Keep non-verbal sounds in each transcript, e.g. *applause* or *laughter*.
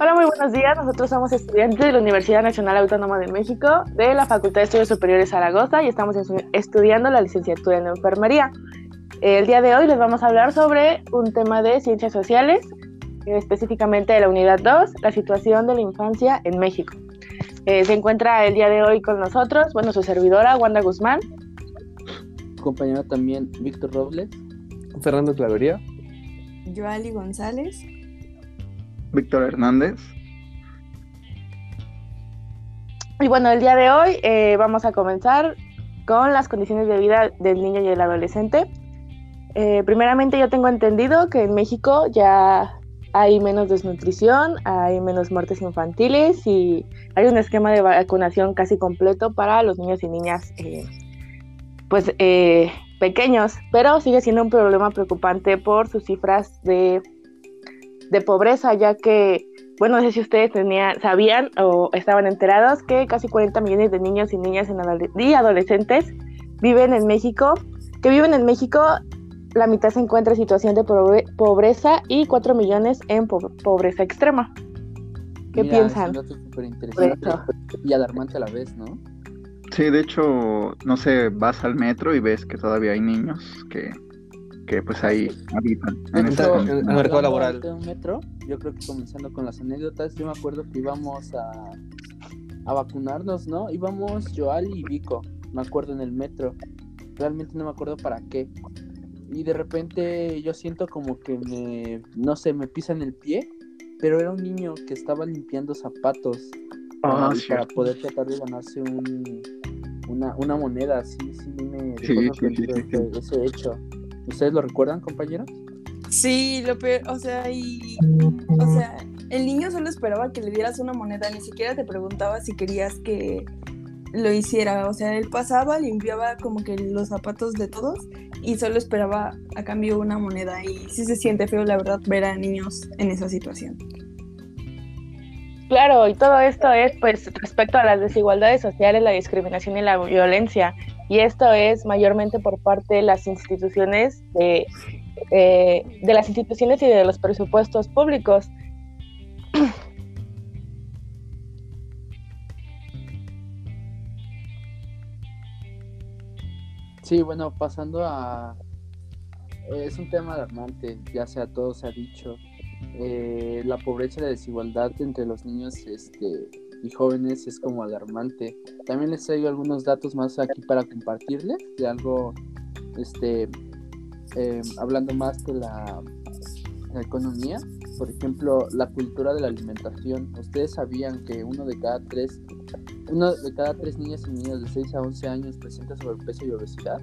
Hola, muy buenos días. Nosotros somos estudiantes de la Universidad Nacional Autónoma de México, de la Facultad de Estudios Superiores Zaragoza y estamos estudiando la licenciatura en enfermería. El día de hoy les vamos a hablar sobre un tema de ciencias sociales, específicamente de la unidad 2, la situación de la infancia en México. Eh, se encuentra el día de hoy con nosotros, bueno, su servidora, Wanda Guzmán. Compañero también, Víctor Robles. Fernando Clavería. Joali González. Víctor Hernández. Y bueno, el día de hoy eh, vamos a comenzar con las condiciones de vida del niño y el adolescente. Eh, yo tengo entendido que en México ya hay menos desnutrición, hay menos muertes infantiles y hay un esquema de vacunación casi completo para los niños y niñas eh, pues pequeños, pero sigue siendo un problema preocupante por sus cifras de de pobreza, ya que, bueno, no sé si ustedes tenían, sabían o estaban enterados que casi 40 millones de niños y niñas y adolescentes viven en México, que viven en México, la mitad se encuentra en situación de pobreza y 4 millones en pobreza extrema. ¿Qué piensan? y alarmante a la vez, ¿no? Sí, de hecho, no sé, vas al metro y ves que todavía hay niños que que pues ahí habitan en, el mercado laboral. Un metro, yo creo que comenzando con las anécdotas, yo me acuerdo que íbamos a, a vacunarnos, ¿no? Íbamos Joal y Vico, me acuerdo en el metro. Realmente no me acuerdo para qué. Y de repente yo siento como que me, no sé, me pisan el pie, pero era un niño que estaba limpiando zapatos ah, para poder tratar de ganarse un, una, una moneda. Sí, sí, me sí, sí, ese hecho. ¿Ustedes lo recuerdan, compañeros? Sí, lo peor, o sea, y, o sea, el niño solo esperaba que le dieras una moneda, ni siquiera te preguntaba si querías que lo hiciera, o sea, él pasaba, limpiaba como que los zapatos de todos y solo esperaba a cambio una moneda y sí se siente feo, la verdad, ver a niños en esa situación. Claro, y todo esto es pues respecto a las desigualdades sociales, la discriminación y la violencia y esto es mayormente por parte de las instituciones de, eh, de las instituciones y de los presupuestos públicos. *clears throat* Sí, bueno, pasando a... Es un tema alarmante, ya sea todo se ha dicho. Eh, la pobreza y la desigualdad entre los niños este, y jóvenes es como alarmante. También les traigo algunos datos más aquí para compartirles de algo, este, eh, hablando más de la, economía. Por ejemplo, la cultura de la alimentación. Ustedes sabían que uno de cada tres, uno de cada tres niñas y niños de 6 a 11 años presenta sobrepeso y obesidad.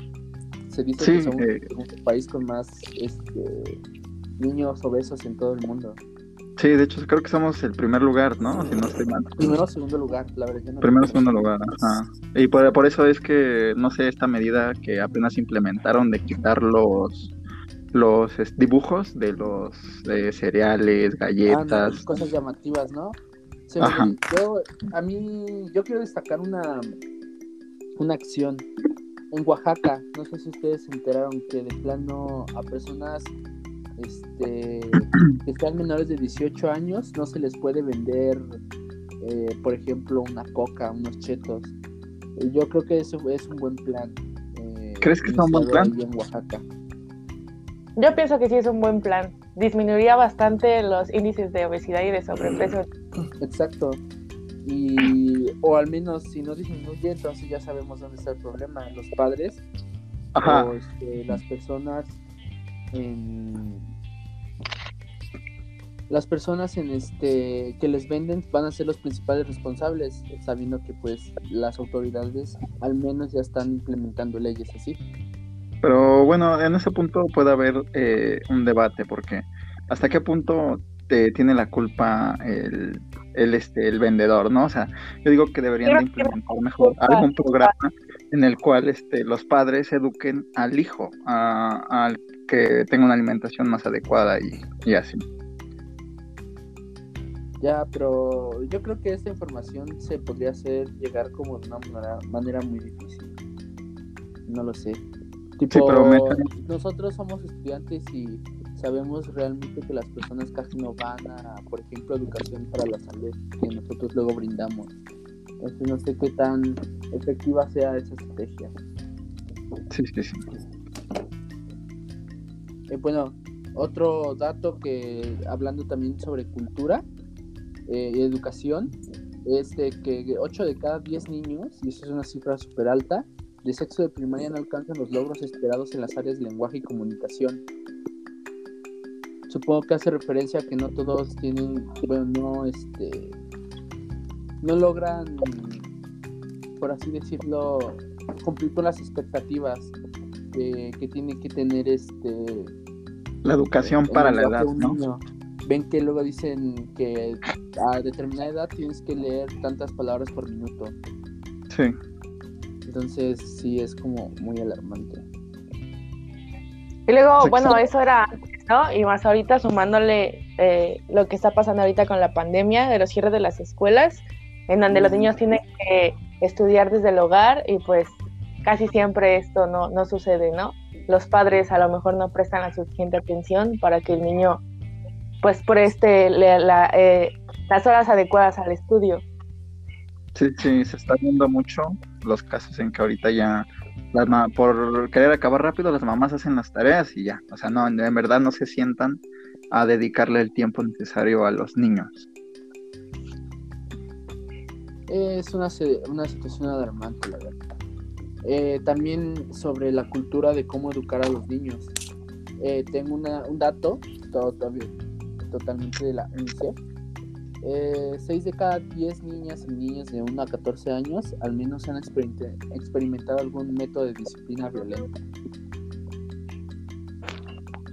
Se dice que somos eh, el país con más este, niños obesos en todo el mundo. Sí, de hecho creo que somos el primer lugar, ¿no? Si no estoy mal. Primero segundo lugar, la verdad. No Primero segundo lugar, ajá. Y por, por, eso es que, no sé, esta medida que apenas implementaron de quitar los los dibujos de los de cereales, galletas. cosas llamativas, ¿no? Ajá. Yo, a mí, yo quiero destacar una, una acción en Oaxaca. No sé si ustedes se enteraron que de plano a personas este, que sean menores de 18 años, no se les puede vender, eh, por ejemplo, una coca, unos chetos. Yo creo que eso es un buen plan. Eh, ¿Crees que es un buen plan? En Oaxaca. Yo pienso que sí es un buen plan. Disminuiría bastante los índices de obesidad y de sobrepeso. Exacto. Y, o al menos si no disminuye, entonces ya sabemos dónde está el problema. Los padres o este, las personas las personas en este que les venden van a ser los principales responsables, sabiendo que pues las autoridades al menos ya están implementando leyes así. Pero bueno, en ese punto puede haber eh, un debate, porque hasta qué punto te tiene la culpa el, el, este, el vendedor, ¿no? O sea, yo digo que deberían de implementar mejor algún programa en el cual este, los padres eduquen al hijo, al que tenga una alimentación más adecuada y, así. Ya, pero yo creo que esta información se podría hacer llegar como de una manera, muy difícil. No lo sé. Tipo, nosotros somos estudiantes y sabemos realmente que las personas casi no van a, por ejemplo, educación para la salud que nosotros luego brindamos. Entonces no sé qué tan efectiva sea esa estrategia. Sí, sí, sí. Eh, bueno, otro dato que hablando también sobre cultura eh, y educación es de que 8 de cada 10 niños, y eso es una cifra súper alta, de sexo de primaria no alcanzan los logros esperados en las áreas de lenguaje y comunicación. Supongo que hace referencia a que no todos tienen, bueno, no, este, no logran, por así decirlo, cumplir con las expectativas que, que tiene que tener este La educación para la edad, ¿no? niño. Ven que luego dicen que a determinada edad tienes que leer tantas palabras por minuto. Sí. Entonces sí es como muy alarmante. Y luego, Sí, bueno, eso era antes, ¿no? Y más ahorita sumándole eh, lo que está pasando ahorita con la pandemia, de los cierres de las escuelas, en donde los niños tienen que estudiar desde el hogar y pues casi siempre esto no, no sucede, ¿no? Los padres a lo mejor no prestan la suficiente atención para que el niño pues preste la- la, eh, las horas adecuadas al estudio. Sí, sí, se está viendo mucho los casos en que ahorita ya las ma- por querer acabar rápido las mamás hacen las tareas y ya, o sea, no, en verdad no se sientan a dedicarle el tiempo necesario a los niños. Es una, una situación alarmante, la verdad. Eh, también sobre la cultura de cómo educar a los niños. Eh, tengo una- un dato to- todavía- totalmente de la UNICEF. Eh, 6 de cada 10 niñas y niños de 1 a 14 años al menos han experimentado algún método de disciplina violenta.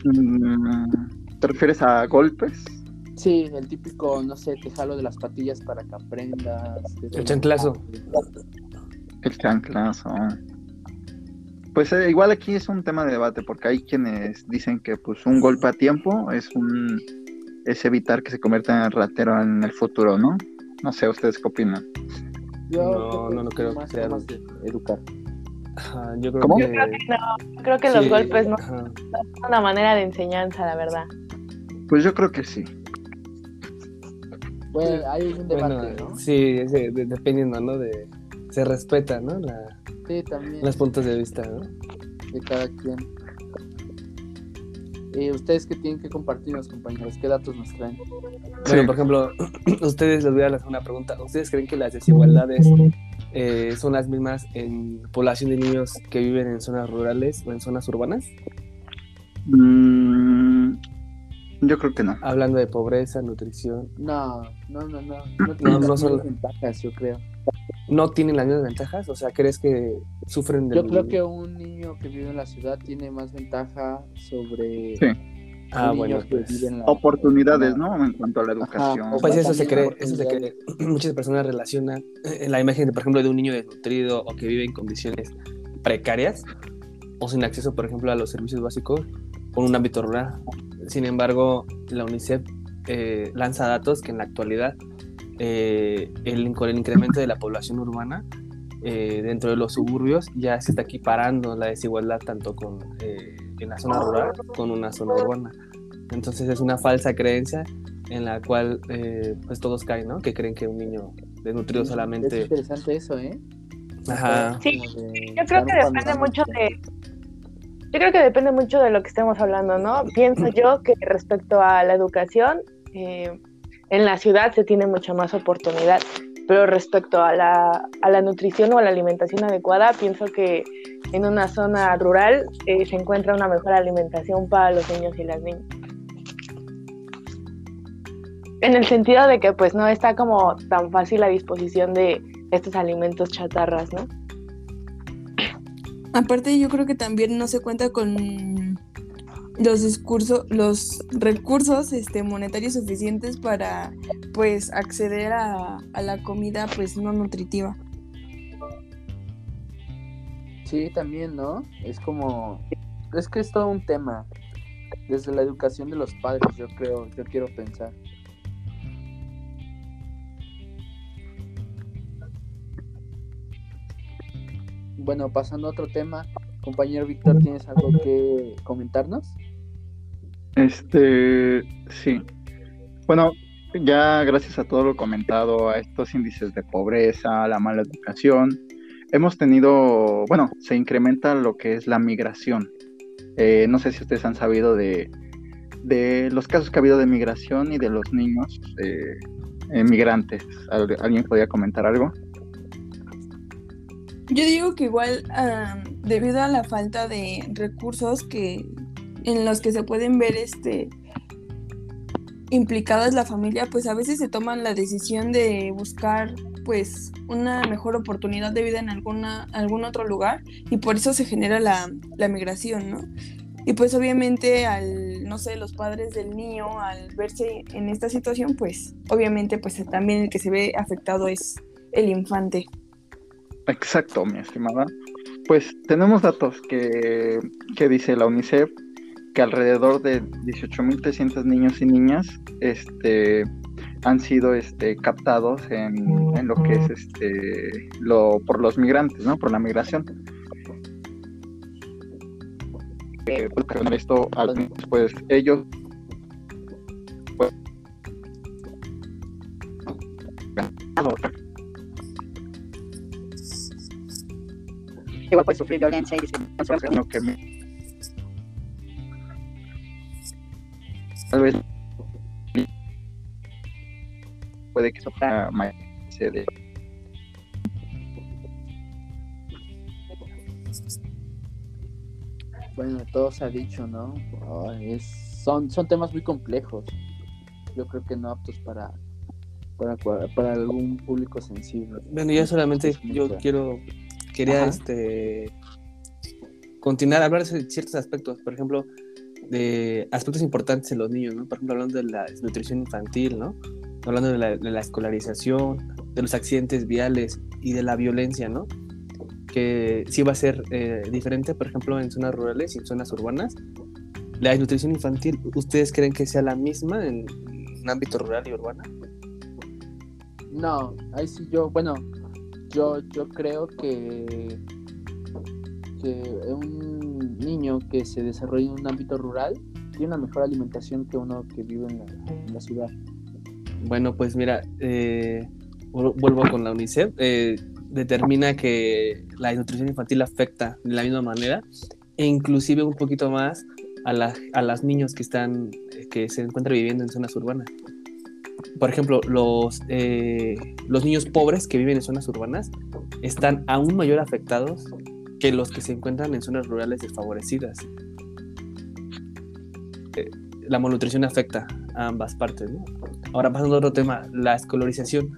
Mm, ¿Te refieres a golpes? Sí, el típico, no sé, te jalo de las patillas para que aprendas. El chanclazo. El chanclazo. Pues eh, igual aquí es un tema de debate porque hay quienes dicen que pues un golpe a tiempo es un es evitar que se convierta en ratero en el futuro, ¿no? No sé, ¿ustedes qué opinan? Yo No, no, no creo más que sea- formas de educar. Ajá, yo creo ¿Cómo? que. Yo creo que no, creo que los sí, golpes no ajá. son una manera de enseñanza, la verdad. Pues yo creo que sí. Bueno, hay un debate, Bueno, ¿no? sí, de- dependiendo, ¿no? De, se respeta, ¿no? La- Sí, también. los puntos de vista, ¿no? de cada quien. Eh, ¿Ustedes qué tienen que compartirnos, compañeros? ¿Qué datos nos traen? Bueno, Sí. por ejemplo, *clears throat* ustedes les voy a hacer una pregunta. ¿Ustedes creen que las desigualdades eh, son las mismas en población de niños que viven en zonas rurales o en zonas urbanas? Mm, yo creo que no. Hablando de pobreza, nutrición. No, no, no, no. *clears throat* No tienen no las son- ventajas, yo creo. ¿No tienen las mismas ventajas? O sea, ¿crees que sufren de Yo creo que un niño que vive en la ciudad tiene más ventaja sobre Sí. Ah, bueno, pues, la... Oportunidades, ¿no? En cuanto a la educación. Ajá. Pues eso se cree, eso se cree. *clears throat* Muchas personas relacionan eh, la imagen, de, por ejemplo, de un niño desnutrido o que vive en condiciones precarias o sin acceso, por ejemplo, a los servicios básicos con un ámbito rural. Sin embargo, la UNICEF eh, lanza datos que en la actualidad eh, el, con el incremento de la población urbana eh, dentro de los suburbios ya se está equiparando la desigualdad tanto con eh, en la zona rural con una zona urbana. Entonces es una falsa creencia en la cual eh, pues todos caen, ¿no? Que creen que un niño desnutrido Es solamente... interesante eso, ¿eh? Ajá. Sí, Yo creo que depende mucho de. Yo creo que depende mucho de lo que estemos hablando, ¿no? Pienso yo que respecto a la educación, eh, en la ciudad se tiene mucha más oportunidad, pero respecto a la, a la nutrición o a la alimentación adecuada, pienso que en una zona rural eh, se encuentra una mejor alimentación para los niños y las niñas. En el sentido de que pues no está como tan fácil a disposición de estos alimentos chatarras, ¿no? Aparte, yo creo que también no se cuenta con los discursos, los recursos este, monetarios suficientes para pues acceder a, a la comida pues no nutritiva. Sí, también, ¿no? Es como... Es que es todo un tema. Desde la educación de los padres, yo creo, yo quiero pensar. Bueno, pasando a otro tema, compañero Víctor, ¿tienes algo que comentarnos? Este, sí. Bueno, ya gracias a todo lo comentado, a estos índices de pobreza, a la mala educación, hemos tenido, bueno, se incrementa lo que es la migración. Eh, no sé si ustedes han sabido de, de, los casos que ha habido de migración y de los niños eh, migrantes. ¿Alguien podría comentar algo? Yo digo que igual debido a la falta de recursos que en los que se pueden ver este implicadas la familia, pues a veces se toman la decisión de buscar pues una mejor oportunidad de vida en alguna, algún otro lugar y por eso se genera la, la migración, ¿no? Y pues obviamente al, no sé, los padres del niño al verse en esta situación, pues obviamente pues también el que se ve afectado es el infante. Exacto, mi estimada. Pues tenemos datos que, que dice la UNICEF que alrededor de 18.300 niños y niñas este, han sido este, captados en, en, lo que es este, lo, por los migrantes, ¿no? Por la migración. Eh, esto pues ellos pues, igual puede sufrir violencia y tal vez puede que sufra más de bueno todo se ha dicho no es, son son temas muy complejos. Yo creo que no aptos para para, para algún público sensible. Bueno ya solamente yo quiero quería este continuar a hablar de ciertos aspectos. Por ejemplo de aspectos importantes en los niños, ¿no? Por ejemplo, hablando de la desnutrición infantil, ¿no? Hablando de la, escolarización, de los accidentes viales y de la violencia, ¿no? Que sí va a ser eh, diferente, por ejemplo, en zonas rurales y en zonas urbanas. La desnutrición infantil, ¿ustedes creen que sea la misma en, en ámbito rural y urbano? No, ahí sí yo, bueno, yo, yo creo que, que un niño que se desarrolla en un ámbito rural tiene una mejor alimentación que uno que vive en la, ciudad. Bueno, pues mira, eh, vuelvo con la UNICEF. Eh, determina que la desnutrición infantil afecta de la misma manera e inclusive un poquito más a, la, a las niños que están que se encuentran viviendo en zonas urbanas. Por ejemplo, los, eh, los niños pobres que viven en zonas urbanas están aún mayor afectados que los que se encuentran en zonas rurales desfavorecidas. Eh, la malnutrición afecta a ambas partes. Ahora pasando a otro tema, la escolarización.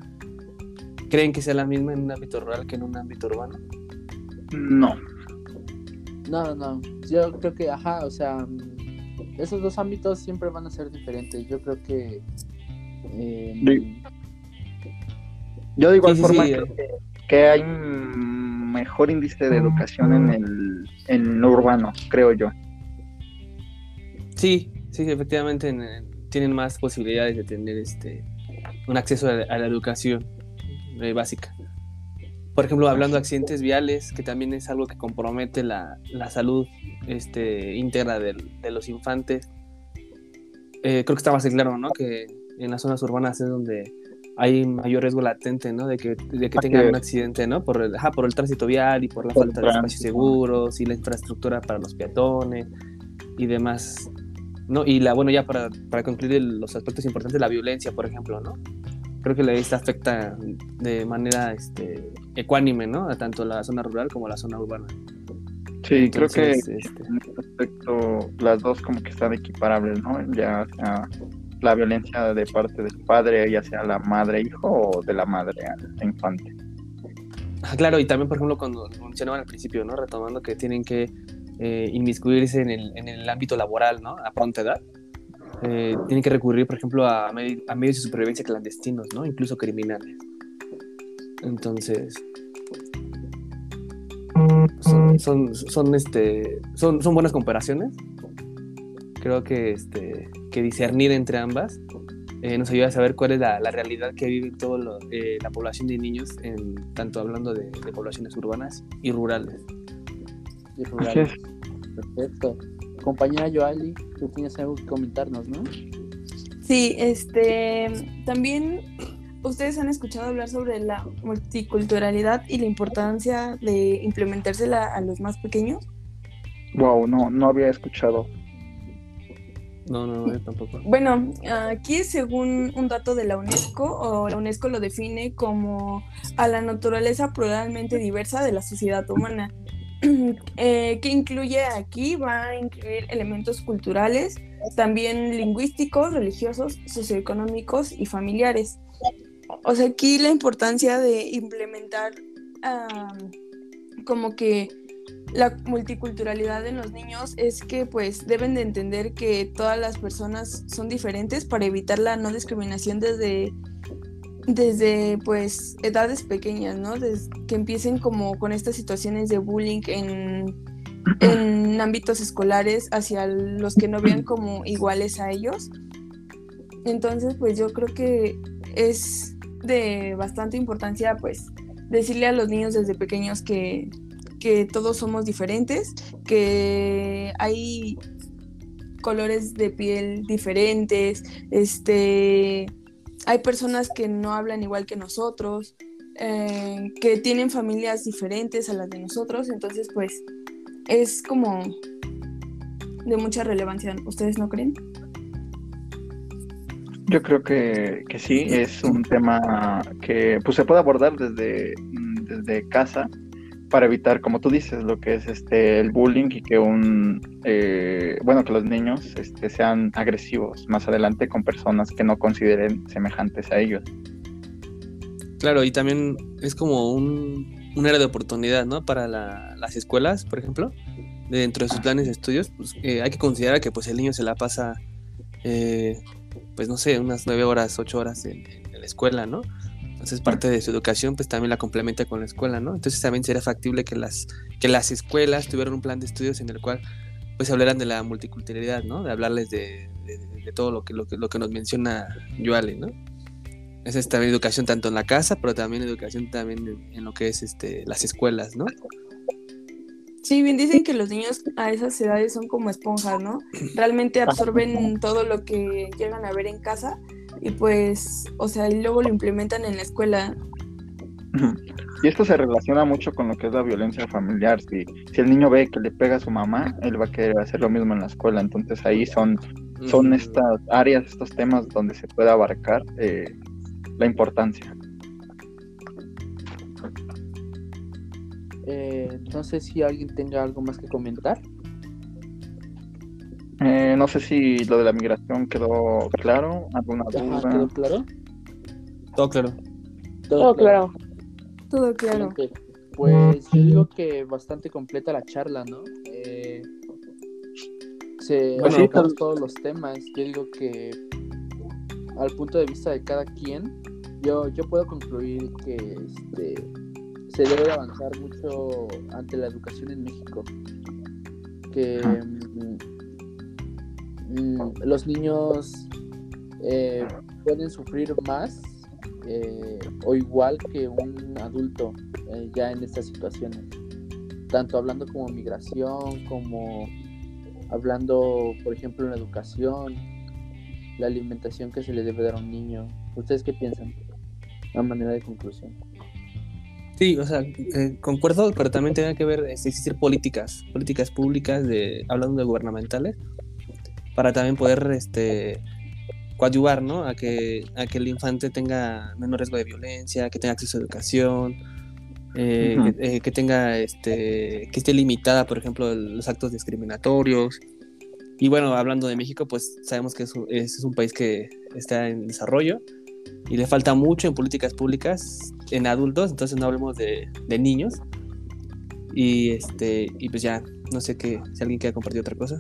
¿Creen que sea la misma en un ámbito rural que en un ámbito urbano? No. No, no. Yo creo que, ajá, o sea, esos dos ámbitos siempre van a ser diferentes. Yo creo que... Em, yo de igual forma eh. que hay mejor índice de educación en el en lo urbano, creo yo. Sí, sí, efectivamente tienen más posibilidades de tener este un acceso a, la educación eh, básica. Por ejemplo, hablando de accidentes viales, que también es algo que compromete la, la salud este, íntegra de, de los infantes. Eh, creo que está más claro, ¿no? Que en las zonas urbanas es donde hay mayor riesgo latente, ¿no? De que, de que tengan un accidente, ¿no? Por el, ajá, por el tránsito vial y por la falta de espacios seguros y la infraestructura para los peatones y demás, ¿no? Y la, bueno, ya para, para concluir los aspectos importantes, la violencia, por ejemplo, ¿no? Creo que la vista afecta de manera este, ecuánime, ¿no? A tanto la zona rural como la zona urbana. Sí, creo que este... en este aspecto las dos como que están equiparables, ¿no? Ya sea la violencia de parte del padre, ya sea la madre-hijo o de la madre infante. Ah, claro, y también, por ejemplo, cuando mencionaban al principio, ¿no? Retomando que tienen que eh, inmiscuirse en el, en el, ámbito laboral, ¿no? A pronta edad. Eh, tienen que recurrir, por ejemplo, a, medios de supervivencia clandestinos, ¿no? Incluso criminales. Entonces, son, son, son, este, son, son buenas comparaciones creo que, este, que discernir entre ambas eh, nos ayuda a saber cuál es la, realidad que vive toda eh, la población de niños, en, tanto hablando de, poblaciones urbanas y rurales. Y rurales. Perfecto. compañera Joali, tú tienes algo que comentarnos, ¿no? Sí, este, también ustedes han escuchado hablar sobre la multiculturalidad y la importancia de implementársela a los más pequeños. Wow, no, no había escuchado. No, no, yo tampoco. Bueno, aquí según un dato de la UNESCO, o la UNESCO lo define como a la naturaleza pluralmente diversa de la sociedad humana. *clears throat* Eh, que incluye aquí? Va a incluir elementos culturales, también lingüísticos, religiosos, socioeconómicos y familiares. O sea, aquí la importancia de implementar como que la multiculturalidad en los niños es que pues deben de entender que todas las personas son diferentes para evitar la no discriminación desde desde pues edades pequeñas, ¿no? Desde que empiecen como con estas situaciones de bullying en, en ámbitos escolares hacia los que no vean como iguales a ellos. Entonces, pues yo creo que es de bastante importancia pues decirle a los niños desde pequeños que que todos somos diferentes, que hay colores de piel diferentes, este, hay personas que no hablan igual que nosotros, eh, que tienen familias diferentes a las de nosotros, entonces pues es como de mucha relevancia, ¿ustedes no creen? Yo creo que, que sí, es un tema que pues se puede abordar desde, desde casa para evitar, como tú dices, lo que es este el bullying y que un eh, bueno que los niños este, sean agresivos más adelante con personas que no consideren semejantes a ellos. Claro, y también es como un, un área de oportunidad, ¿no? Para las escuelas, por ejemplo, dentro de sus planes de estudios, pues, eh, hay que considerar que pues el niño se la pasa, eh, pues no sé, unas nueve horas, ocho horas en la escuela, ¿no? Entonces parte de su educación pues también la complementa con la escuela, ¿no? Entonces también sería factible que las, que las escuelas tuvieran un plan de estudios en el cual pues hablaran de la multiculturalidad, ¿no? De hablarles de, todo lo que, lo, que, lo que nos menciona Yuale, ¿no? Esa es también educación tanto en la casa, pero también educación también en, lo que es este, las escuelas, ¿no? Sí, bien dicen que los niños a esas edades son como esponjas, ¿no? Realmente absorben todo lo que llegan a ver en casa y pues, o sea, y luego lo implementan en la escuela. Y esto se relaciona mucho con lo que es la violencia familiar. Si, si el niño ve que le pega a su mamá, él va a querer hacer lo mismo en la escuela. Entonces ahí son, son mm. estas áreas, estos temas donde se puede abarcar eh, la importancia. Eh, no sé si alguien tenga algo más que comentar. Eh, no sé si lo de la migración quedó claro, alguna duda. ¿Quedó claro? Todo claro. Todo, claro. Todo claro. Pues yo digo que bastante completa la charla, ¿no? Eh, se pues todos los temas. Yo digo que al punto de vista de cada quien, yo, yo puedo concluir que este, se debe avanzar mucho ante la educación en México. Que Mm, los niños eh, pueden sufrir más eh, o igual que un adulto eh, ya en estas situaciones. Tanto hablando como migración, como hablando, por ejemplo, en la educación, la alimentación que se le debe dar a un niño. ¿Ustedes qué piensan? Una manera de conclusión. Sí, o sea, concuerdo, pero también tiene que ver existir políticas, políticas públicas de hablando de gubernamentales para también poder este, coadyuvar ¿no? a, que, a que el infante tenga menos riesgo de violencia, que tenga acceso a educación, eh, eh, que, tenga este, que esté limitada, por ejemplo, los actos discriminatorios. Y bueno, hablando de México, pues sabemos que es, es, un país que está en desarrollo y le falta mucho en políticas públicas en adultos, entonces no hablemos de, de niños. Y este, y pues ya, no sé qué, si alguien quiere compartir otra cosa.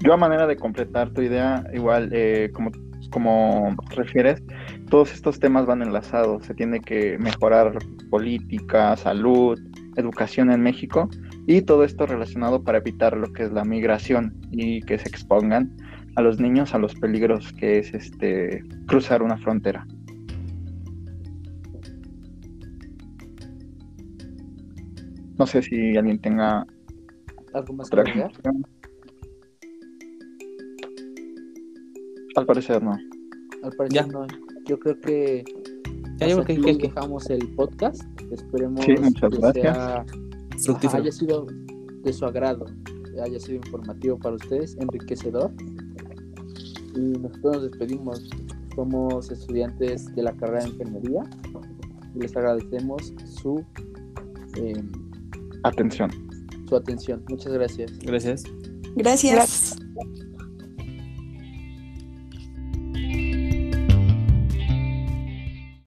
Yo a manera de completar tu idea, igual eh, como, como refieres, todos estos temas van enlazados. Se tiene que mejorar política, salud, educación en México y todo esto relacionado para evitar lo que es la migración y que se expongan a los niños a los peligros que es este cruzar una frontera. No sé si alguien tenga ¿Algo más que agregar? Al parecer no. Al parecer Ya. no. Yo creo que Ya, yo hasta creo que- aquí que- dejamos el podcast. Esperemos Sí, muchas que gracias. sea- Fructífero. haya sido de su agrado, haya sido informativo para ustedes, enriquecedor. Y nosotros nos despedimos. Somos estudiantes de la carrera de enfermería y les agradecemos su, eh, Atención. su atención. Muchas gracias. Gracias. Gracias. Gracias.